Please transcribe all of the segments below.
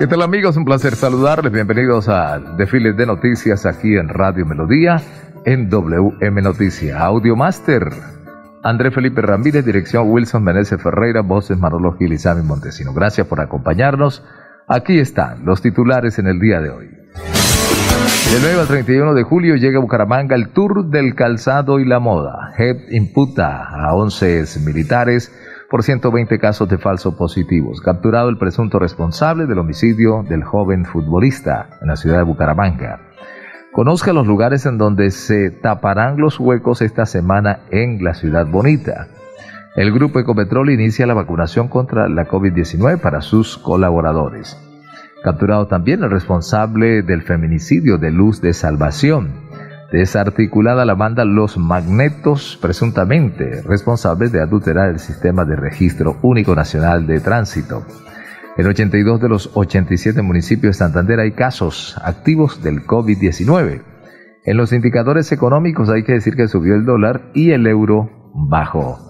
¿Qué tal amigos? Un placer saludarles. Bienvenidos a Desfiles de Noticias aquí en Radio Melodía, en WM Noticias. Audio Master. André Felipe Ramírez, dirección Wilson Meneses Ferreira, voces Manolo Gil y Sammy Montesino. Gracias por acompañarnos. Aquí están los titulares en el día de hoy. Del 9 al 31 de julio llega a Bucaramanga el Tour del Calzado y la Moda. JEP imputa a 11 militares por 120 casos de falsos positivos. Capturado el presunto responsable del homicidio del joven futbolista en la ciudad de Bucaramanga. Conozca los lugares en donde se taparán los huecos esta semana en la ciudad bonita. El grupo Ecopetrol inicia la vacunación contra la COVID-19 para sus colaboradores. Capturado también el responsable del feminicidio de Luz de Salvación desarticulada la banda Los Magnetos, presuntamente responsables de adulterar el sistema de registro único nacional de tránsito. En 82 de los 87 municipios de Santander hay casos activos del COVID-19. En los indicadores económicos hay que decir que subió el dólar y el euro bajó.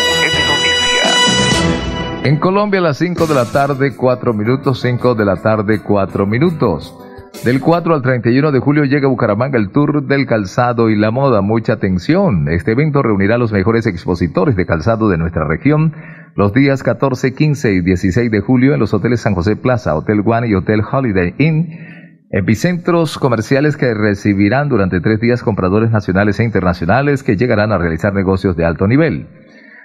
En Colombia a las 5 de la tarde, 4 minutos, 5 de la tarde, 4 minutos. Del 4 al 31 de julio llega a Bucaramanga el Tour del Calzado y la Moda. Mucha atención. Este evento reunirá a los mejores expositores de calzado de nuestra región los días 14, 15 y 16 de julio en los hoteles San José Plaza, Hotel One y Hotel Holiday Inn Epicentros comerciales que recibirán durante tres días compradores nacionales e internacionales que llegarán a realizar negocios de alto nivel.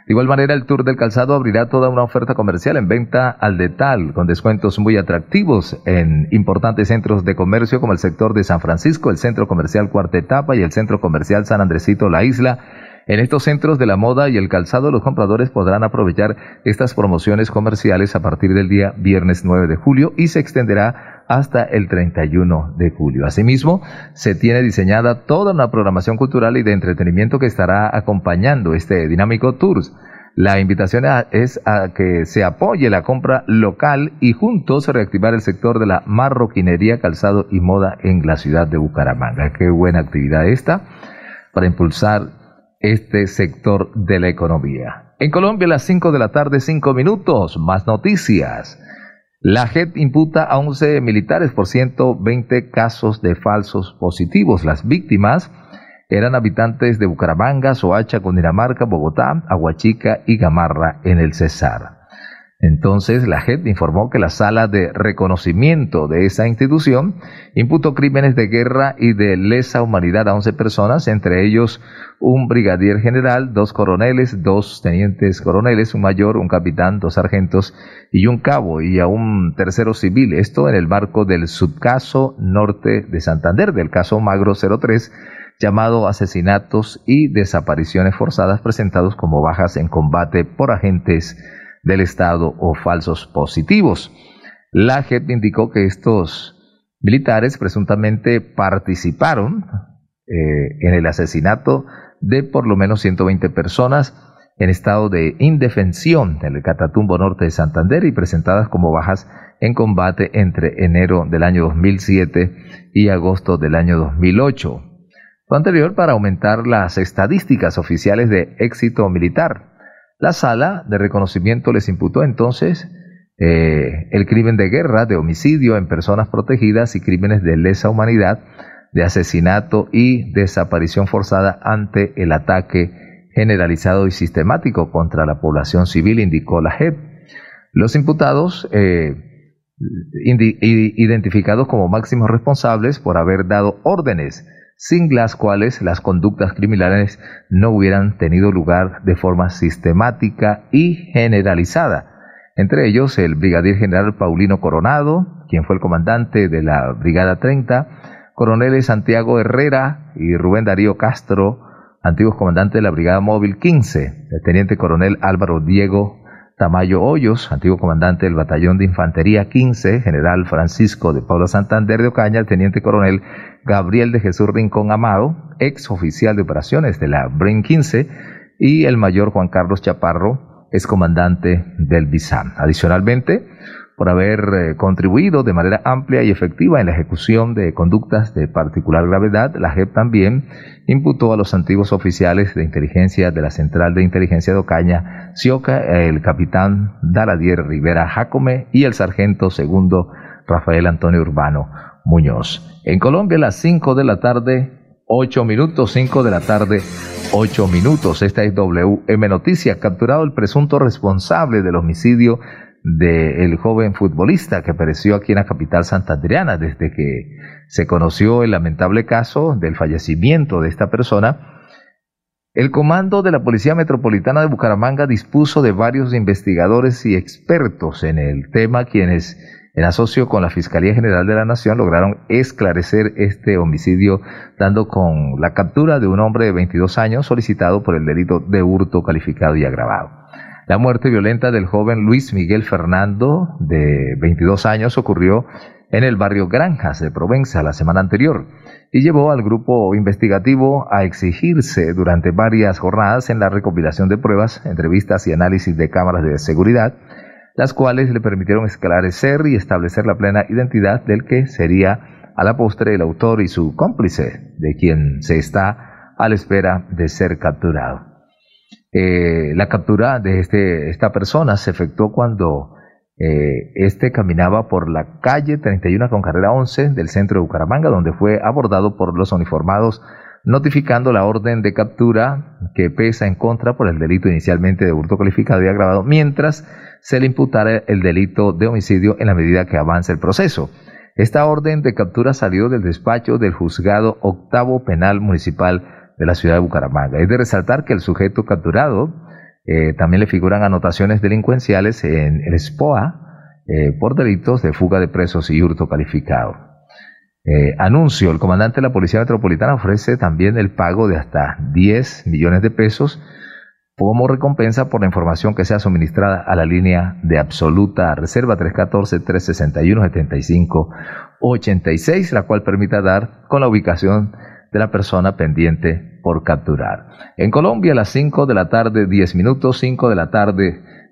De igual manera, el Tour del Calzado abrirá toda una oferta comercial en venta al detal, con descuentos muy atractivos en importantes centros de comercio como el sector de San Francisco, el Centro Comercial Cuarta Etapa y el Centro Comercial San Andresito La Isla. En estos centros de la moda y el calzado, los compradores podrán aprovechar estas promociones comerciales a partir del día viernes 9 de julio y se extenderá hasta el 31 de julio. Asimismo, se tiene diseñada toda una programación cultural y de entretenimiento que estará acompañando este dinámico tours. La invitación es a que se apoye la compra local y juntos reactivar el sector de la marroquinería, calzado y moda en la ciudad de Bucaramanga. Qué buena actividad esta para impulsar este sector de la economía. En Colombia a las 5 de la tarde, 5 minutos, más noticias. La JEP imputa a 11 militares por 120 casos de falsos positivos. Las víctimas eran habitantes de Bucaramanga, Soacha, Cundinamarca, Bogotá, Aguachica y Gamarra en el Cesar. Entonces, la JEP informó que la sala de reconocimiento de esa institución imputó crímenes de guerra y de lesa humanidad a 11 personas, entre ellos un brigadier general, dos coroneles, dos tenientes coroneles, un mayor, un capitán, dos sargentos y un cabo y a un tercero civil. Esto en el marco del subcaso norte de Santander, del caso Magro 03, llamado asesinatos y desapariciones forzadas presentados como bajas en combate por agentes del Estado o falsos positivos. La JEP indicó que estos militares presuntamente participaron eh, en el asesinato de por lo menos 120 personas en estado de indefensión en el Catatumbo Norte de Santander y presentadas como bajas en combate entre enero del año 2007 y agosto del año 2008. Lo anterior para aumentar las estadísticas oficiales de éxito militar. La sala de reconocimiento les imputó entonces eh, el crimen de guerra, de homicidio en personas protegidas y crímenes de lesa humanidad, de asesinato y desaparición forzada ante el ataque generalizado y sistemático contra la población civil, indicó la JEP. Los imputados, eh, identificados como máximos responsables por haber dado órdenes sin las cuales las conductas criminales no hubieran tenido lugar de forma sistemática y generalizada. Entre ellos el brigadier general Paulino Coronado, quien fue el comandante de la Brigada 30, coroneles Santiago Herrera y Rubén Darío Castro, antiguos comandantes de la Brigada Móvil 15, el teniente coronel Álvaro Diego Tamayo Hoyos, antiguo comandante del Batallón de Infantería 15, general Francisco de Pablo Santander de Ocaña, el teniente coronel Gabriel de Jesús Rincón Amado, ex oficial de operaciones de la BRIN 15, y el mayor Juan Carlos Chaparro, ex comandante del BISAM. Adicionalmente, por haber eh, contribuido de manera amplia y efectiva en la ejecución de conductas de particular gravedad, la JEP también imputó a los antiguos oficiales de inteligencia de la Central de Inteligencia de Ocaña, Sioca, el capitán Daladier Rivera Jacome y el sargento segundo Rafael Antonio Urbano Muñoz. En Colombia a las 5 de la tarde, 8 minutos, 5 de la tarde, 8 minutos. Esta es WM Noticias. Capturado el presunto responsable del homicidio del joven futbolista que apareció aquí en la capital santandriana desde que se conoció el lamentable caso del fallecimiento de esta persona. El comando de la Policía Metropolitana de Bucaramanga dispuso de varios investigadores y expertos en el tema quienes en asocio con la Fiscalía General de la Nación lograron esclarecer este homicidio dando con la captura de un hombre de 22 años solicitado por el delito de hurto calificado y agravado. La muerte violenta del joven Luis Miguel Fernando, de 22 años, ocurrió en el barrio Granjas de Provenza la semana anterior y llevó al grupo investigativo a exigirse durante varias jornadas en la recopilación de pruebas, entrevistas y análisis de cámaras de seguridad, las cuales le permitieron esclarecer y establecer la plena identidad del que sería a la postre el autor y su cómplice, de quien se está a la espera de ser capturado. Eh, la captura de este, esta persona se efectuó cuando eh, este caminaba por la calle 31 con carrera 11 del centro de Bucaramanga, donde fue abordado por los uniformados notificando la orden de captura que pesa en contra por el delito inicialmente de hurto calificado y agravado, mientras se le imputara el delito de homicidio en la medida que avance el proceso. Esta orden de captura salió del despacho del juzgado octavo penal municipal de la ciudad de Bucaramanga. Es de resaltar que el sujeto capturado eh, también le figuran anotaciones delincuenciales en el SPOA eh, por delitos de fuga de presos y hurto calificado. Eh, anuncio, el comandante de la Policía Metropolitana ofrece también el pago de hasta 10 millones de pesos como recompensa por la información que sea suministrada a la línea de absoluta reserva 314-361-7586, la cual permita dar con la ubicación de la persona pendiente por capturar. En Colombia a las 5 de la tarde 10 minutos, 5 de la tarde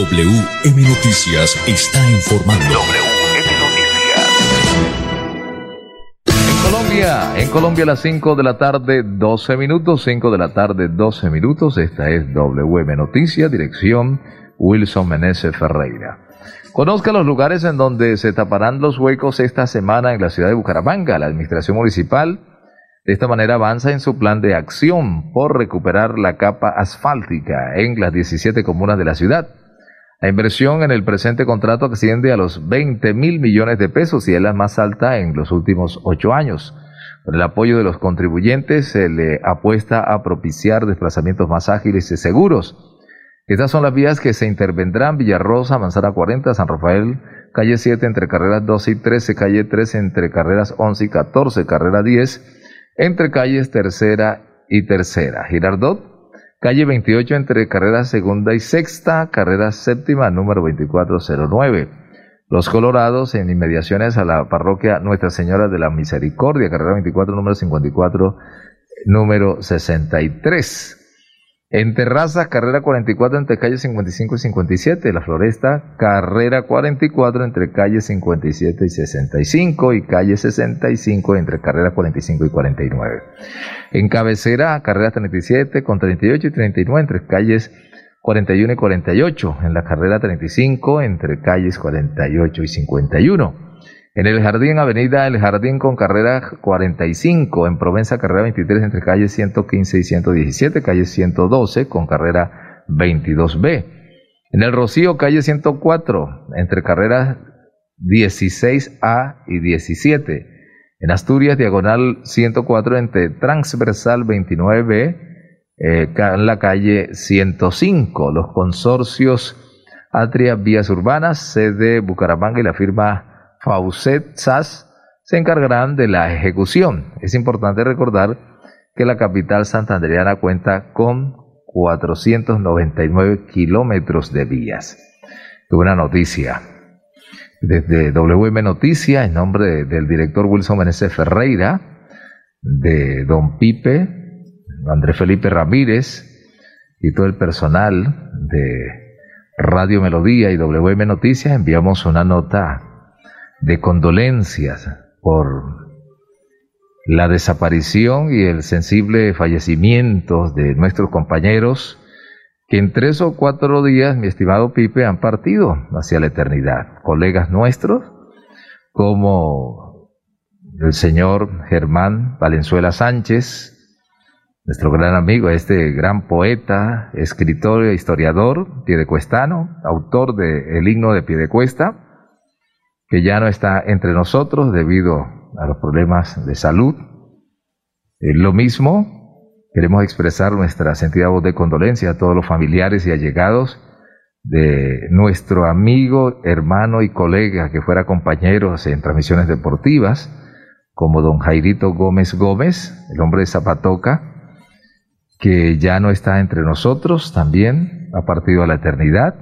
WM Noticias está informando. En Colombia, en Colombia a las 5 de la tarde, 12 minutos, 5 de la tarde, 12 minutos. Esta es WM Noticias, dirección Wilson Meneses Ferreira. Conozca los lugares en donde se taparán los huecos esta semana en la ciudad de Bucaramanga. La administración municipal de esta manera avanza en su plan de acción por recuperar la capa asfáltica en las 17 comunas de la ciudad. La inversión en el presente contrato asciende a los 20 mil millones de pesos y es la más alta en los últimos ocho años. Con el apoyo de los contribuyentes se le apuesta a propiciar desplazamientos más ágiles y seguros. Estas son las vías que se intervendrán Villarrosa, Manzana 40, San Rafael, calle 7 entre carreras 12 y 13, calle 13 entre carreras 11 y 14, carrera 10, entre calles tercera y tercera. Girardot, calle 28 entre carrera segunda y sexta, carrera séptima, número 2409. Los Colorados en inmediaciones a la parroquia Nuestra Señora de la Misericordia, carrera 24, número 54, número 63. En Terraza, carrera 44 entre calles 55 y 57. La Floresta, carrera 44 entre calles 57 y 65 y calle 65 entre carrera 45 y 49. En Cabecera, carrera 37 con 38 y 39 entre calles 41 y 48. En la carrera 35 entre calles 48 y 51. En el Jardín Avenida El Jardín con carrera 45, en Provenza carrera 23 entre calles 115 y 117, calle 112 con carrera 22B. En el Rocío calle 104 entre carreras 16A y 17. En Asturias diagonal 104 entre transversal 29B eh, en la calle 105. Los consorcios Atria Vías Urbanas, sede Bucaramanga y la firma Faucet SAS se encargarán de la ejecución. Es importante recordar que la capital santanderiana cuenta con 499 kilómetros de vías. Buena noticia. Desde WM Noticia, en nombre del director Wilson Meneses Ferreira, de don Pipe, Andrés Felipe Ramírez y todo el personal de Radio Melodía y WM Noticias, enviamos una nota de condolencias por la desaparición y el sensible fallecimiento de nuestros compañeros que en tres o cuatro días, mi estimado Pipe, han partido hacia la eternidad. Colegas nuestros, como el señor Germán Valenzuela Sánchez, nuestro gran amigo, este gran poeta, escritor e historiador, piedecuestano, autor del el himno de Piedecuesta, que ya no está entre nosotros debido a los problemas de salud. Eh, lo mismo Queremos expresar nuestra sentida voz de condolencia a todos los familiares y allegados de nuestro amigo, hermano y colega que fuera compañeros en transmisiones deportivas, como don Jairito Gómez Gómez, el hombre de Zapatoca, que ya no está entre nosotros, también ha partido a la eternidad.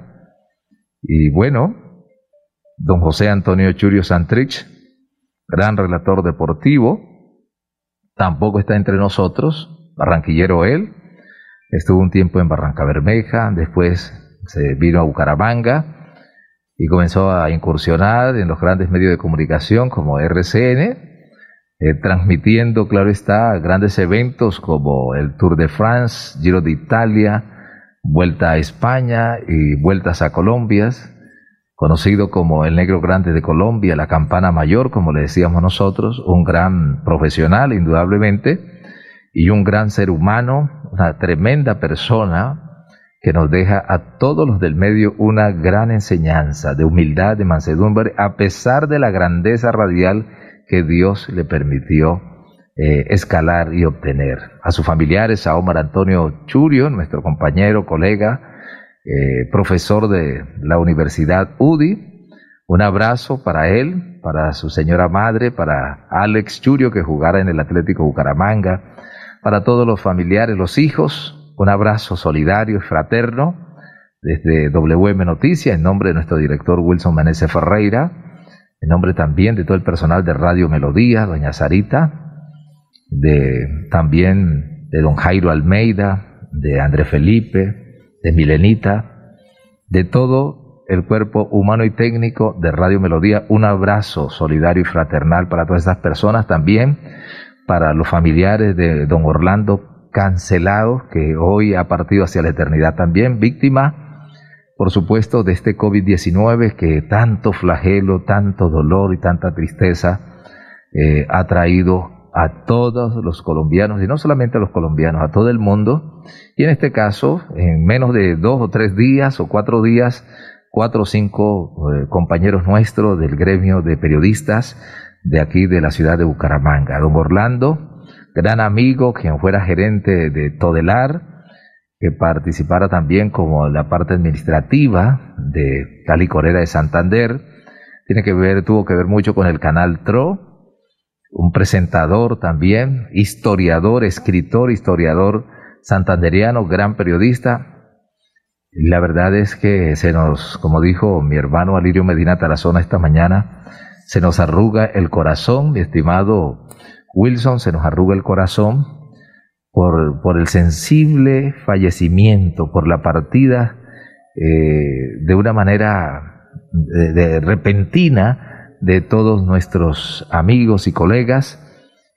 Y bueno, don José Antonio Churio Santrich, gran relator deportivo, tampoco está entre nosotros, barranquillero él, estuvo un tiempo en Barranca Bermeja, después se vino a Bucaramanga y comenzó a incursionar en los grandes medios de comunicación como RCN, eh, transmitiendo, claro está, grandes eventos como el Tour de France, Giro de Italia, Vuelta a España y Vueltas a Colombia, conocido como el Negro Grande de Colombia, la Campana Mayor, como le decíamos nosotros, un gran profesional, indudablemente, y un gran ser humano, una tremenda persona que nos deja a todos los del medio una gran enseñanza de humildad, de mansedumbre, a pesar de la grandeza radial que Dios le permitió eh, escalar y obtener. A sus familiares, a Omar Antonio Churio, nuestro compañero, colega, eh, profesor de la Universidad UDI, un abrazo para él, para su señora madre, para Alex Churio, que jugara en el Atlético Bucaramanga, para todos los familiares, los hijos, un abrazo solidario y fraterno desde WM Noticias, en nombre de nuestro director Wilson Menezes Ferreira, en nombre también de todo el personal de Radio Melodía, doña Sarita, de, también de don Jairo Almeida, de André Felipe, de Milenita, de todo el cuerpo humano y técnico de Radio Melodía, un abrazo solidario y fraternal para todas estas personas también para los familiares de don Orlando Cancelado, que hoy ha partido hacia la eternidad también, víctima, por supuesto, de este COVID-19 que tanto flagelo, tanto dolor y tanta tristeza eh, ha traído a todos los colombianos, y no solamente a los colombianos, a todo el mundo. Y en este caso, en menos de dos o tres días o cuatro días, cuatro o cinco eh, compañeros nuestros del gremio de periodistas de aquí de la ciudad de Bucaramanga. Don Orlando, gran amigo, quien fuera gerente de Todelar, que participara también como la parte administrativa de Cali Corera de Santander, tiene que ver, tuvo que ver mucho con el canal TRO, un presentador también, historiador, escritor, historiador santanderiano, gran periodista. La verdad es que se nos, como dijo mi hermano Alirio Medina Tarazona esta mañana, se nos arruga el corazón, mi estimado Wilson, se nos arruga el corazón por, por el sensible fallecimiento, por la partida eh, de una manera de, repentina de todos nuestros amigos y colegas.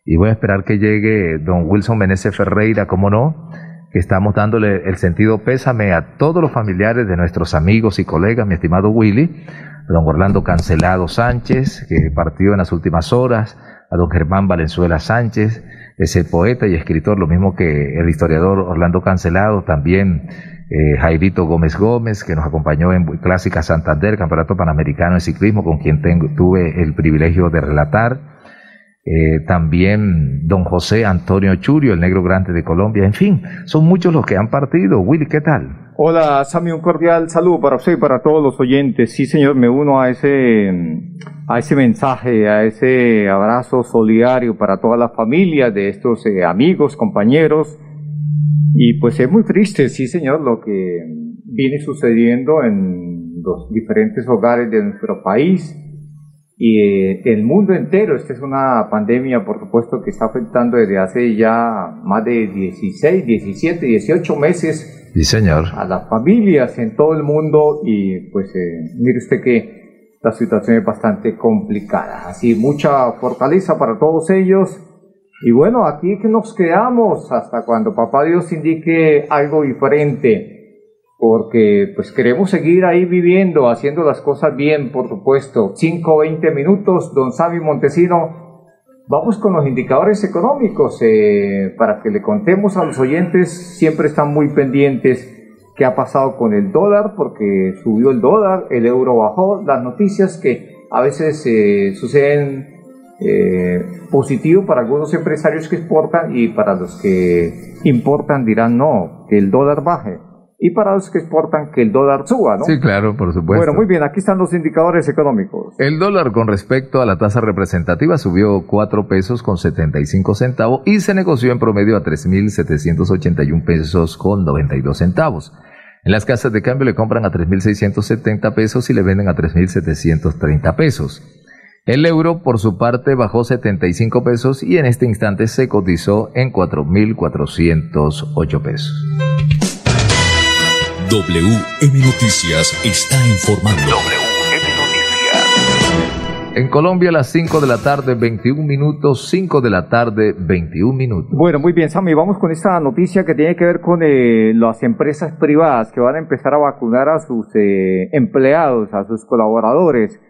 Y voy a esperar que llegue don Wilson Meneses Ferreira, como no, que estamos dándole el sentido pésame a todos los familiares de nuestros amigos y colegas, mi estimado Willy, don Orlando Cancelado Sánchez, que partió en las últimas horas, a don Germán Valenzuela Sánchez, ese poeta y escritor, lo mismo que el historiador Orlando Cancelado, también eh, Jairito Gómez Gómez, que nos acompañó en Clásica Santander, Campeonato Panamericano de Ciclismo, con quien tuve el privilegio de relatar. Eh, también don José Antonio Churio, el negro grande de Colombia, en fin, son muchos los que han partido. Willy, ¿qué tal? Hola, Sami, un cordial saludo para usted y para todos los oyentes. Sí, señor, me uno a ese, a ese mensaje, a ese abrazo solidario para todas las familias de estos eh, amigos, compañeros. Y pues es muy triste, sí, señor, lo que viene sucediendo en los diferentes hogares de nuestro país y eh, el mundo entero. Esta es una pandemia, por supuesto, que está afectando desde hace ya más de 16, 17, 18 meses Sí, señor. A las familias en todo el mundo y pues eh, mire usted que la situación es bastante complicada. Así, mucha fortaleza para todos ellos. Y bueno, aquí que nos quedamos hasta cuando Papá Dios indique algo diferente. Porque pues queremos seguir ahí viviendo, haciendo las cosas bien, por supuesto. 5 20 minutos, don Sabi Montesino Vamos con los indicadores económicos eh, para que le contemos a los oyentes. Siempre están muy pendientes qué ha pasado con el dólar, porque subió el dólar, el euro bajó. Las noticias que a veces eh, suceden eh, positivo para algunos empresarios que exportan y para los que importan dirán no, que el dólar baje y para los que exportan que el dólar suba, ¿no? Sí, claro, por supuesto. Bueno, muy bien, aquí están los indicadores económicos. El dólar con respecto a la tasa representativa subió 4 pesos con 75 centavos y se negoció en promedio a 3.781 pesos con 92 centavos. En las casas de cambio le compran a 3.670 pesos y le venden a 3.730 pesos. El euro, por su parte, bajó 75 pesos y en este instante se cotizó en 4.408 pesos. WM Noticias está informando. WM Noticias. En Colombia a las 5 de la tarde, 21 minutos, 5 de la tarde, 21 minutos. Bueno, muy bien, Sammy, vamos con esta noticia que tiene que ver con eh, las empresas privadas que van a empezar a vacunar a sus eh, empleados, a sus colaboradores.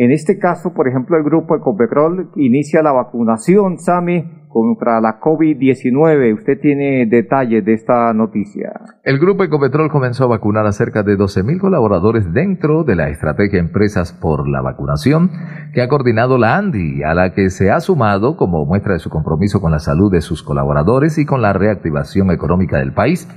En este caso, por ejemplo, el grupo Ecopetrol inicia la vacunación, Sami, contra la COVID-19. Usted tiene detalles de esta noticia. El grupo Ecopetrol comenzó a vacunar a cerca de 12.000 colaboradores dentro de la estrategia Empresas por la Vacunación que ha coordinado la ANDI, a la que se ha sumado como muestra de su compromiso con la salud de sus colaboradores y con la reactivación económica del país.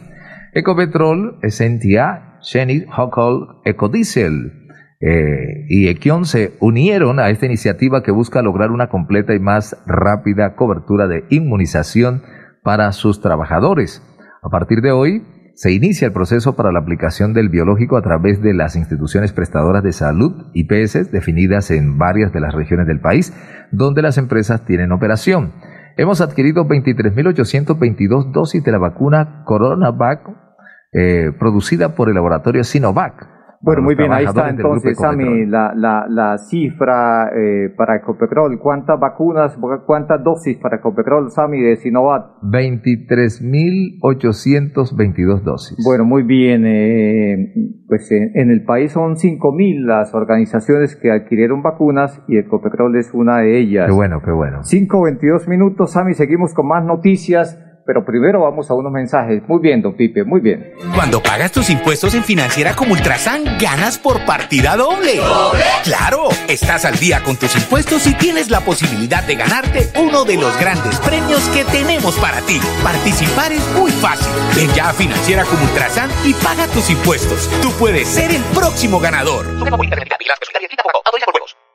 Ecopetrol, Essentia, Shenit, Hokol, Ecodiesel, eh, y Ekion se unieron a esta iniciativa que busca lograr una completa y más rápida cobertura de inmunización para sus trabajadores. A partir de hoy, se inicia el proceso para la aplicación del biológico a través de las instituciones prestadoras de salud, IPS, definidas en varias de las regiones del país, donde las empresas tienen operación. Hemos adquirido 23.822 dosis de la vacuna CoronaVac eh, producida por el laboratorio Sinovac bueno, muy bien, ahí está entonces, Sami, la, la, la cifra eh, para Ecopetrol. ¿Cuántas vacunas, cuántas dosis para Ecopetrol, Sami, de Sinovac? 23.822 dosis. Bueno, muy bien. Eh, pues en, el país son 5.000 las organizaciones que adquirieron vacunas y Ecopetrol es una de ellas. Qué bueno, qué bueno. 5.22 minutos, Sami, seguimos con más noticias pero primero vamos a unos mensajes. Muy bien, don Pipe, muy bien. Cuando pagas tus impuestos en Financiera como Ultrasan, ganas por partida doble. ¿Doble? Claro, estás al día con tus impuestos y tienes la posibilidad de ganarte uno de los grandes premios que tenemos para ti. Participar es muy fácil. Ven ya a Financiera como Ultrasan y paga tus impuestos. Tú puedes ser el próximo ganador.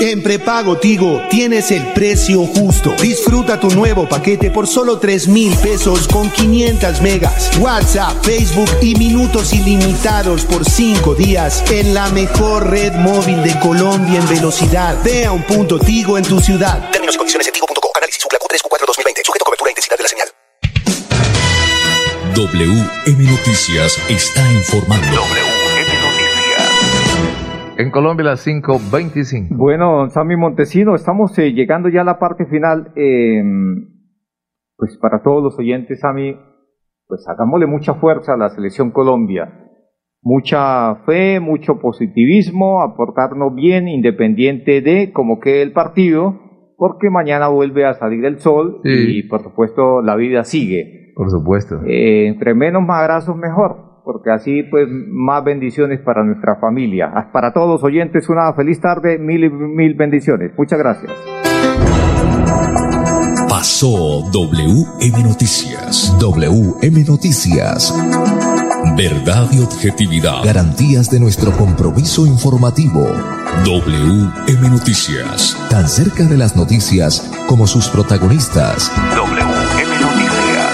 En prepago Tigo tienes el precio justo. Disfruta tu nuevo paquete por solo 3 mil pesos con 500 megas, WhatsApp, Facebook y minutos ilimitados por 5 días en la mejor red móvil de Colombia en velocidad. Ve a un punto Tigo en tu ciudad. Términos y condiciones en tigo.co. Análisis Sucla 3 4 2020 Sujeto a cobertura e intensidad de la señal. WM Noticias está informando. En Colombia las 5.25. Bueno, don Sammy Montesino, estamos eh, llegando ya a la parte final. eh, pues para todos los oyentes, Sammy, pues hagámosle mucha fuerza a la selección Colombia. Mucha fe, mucho positivismo, aportarnos bien, independiente de cómo quede el partido, porque mañana vuelve a salir el sol Sí. y por supuesto la vida sigue. Por supuesto. Eh, entre menos más abrazos mejor, porque así pues más bendiciones para nuestra familia. Para todos los oyentes una feliz tarde, mil mil bendiciones. Muchas gracias. Pasó WM Noticias. WM Noticias. Verdad y objetividad. Garantías de nuestro compromiso informativo. WM Noticias. Tan cerca de las noticias como sus protagonistas.